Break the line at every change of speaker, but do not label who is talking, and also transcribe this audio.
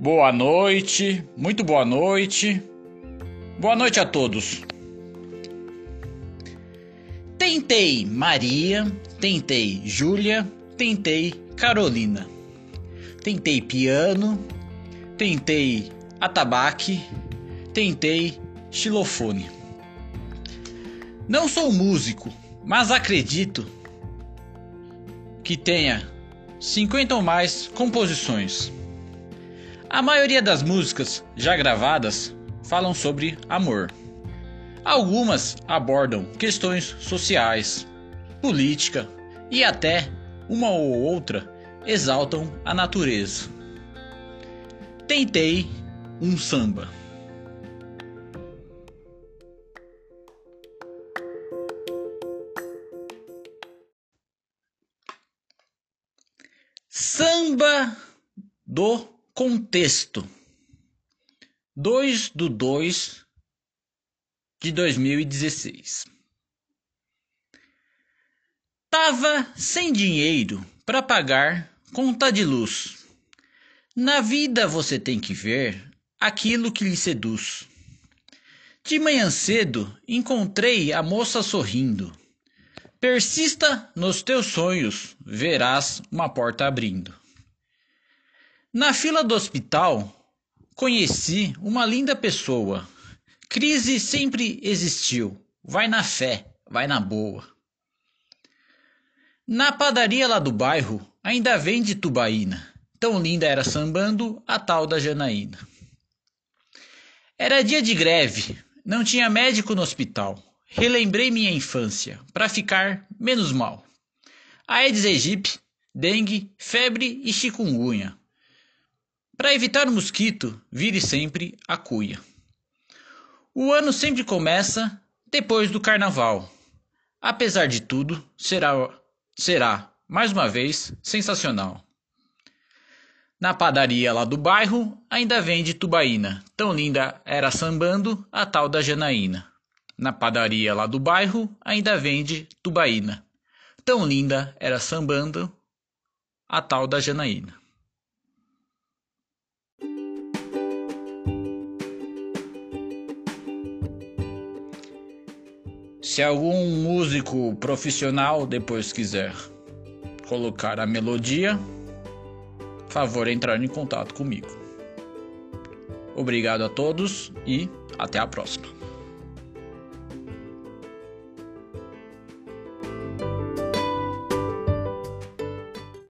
Boa noite, muito boa noite. Boa noite a todos. Tentei Maria, tentei Júlia, tentei Carolina. Tentei piano, tentei atabaque, tentei xilofone. Não sou músico, mas acredito que tenha 50 ou mais composições. A maioria das músicas já gravadas falam sobre amor. Algumas abordam questões sociais, política e até uma ou outra exaltam a natureza. Tentei um samba. Samba do Contexto 2 do 2 de 2016 Tava sem dinheiro para pagar conta de luz. Na vida você tem que ver aquilo que lhe seduz. De manhã cedo encontrei a moça sorrindo. Persista nos teus sonhos, verás uma porta abrindo. Na fila do hospital, conheci uma linda pessoa. Crise sempre existiu. Vai na fé, vai na boa. Na padaria lá do bairro, ainda vende tubaína. Tão linda era sambando a tal da Janaína. Era dia de greve, não tinha médico no hospital. Relembrei minha infância, para ficar menos mal. Aedes aegypti, dengue, febre e chikungunya. Para evitar o mosquito, vire sempre a cuia. O ano sempre começa depois do carnaval. Apesar de tudo, será, será mais uma vez sensacional. Na padaria lá do bairro ainda vende tubaína. Tão linda era sambando a tal da Janaína. Na padaria lá do bairro ainda vende tubaína. Tão linda era sambando a tal da Janaína. Se algum músico profissional depois quiser colocar a melodia, favor entrar em contato comigo. Obrigado a todos e até a próxima.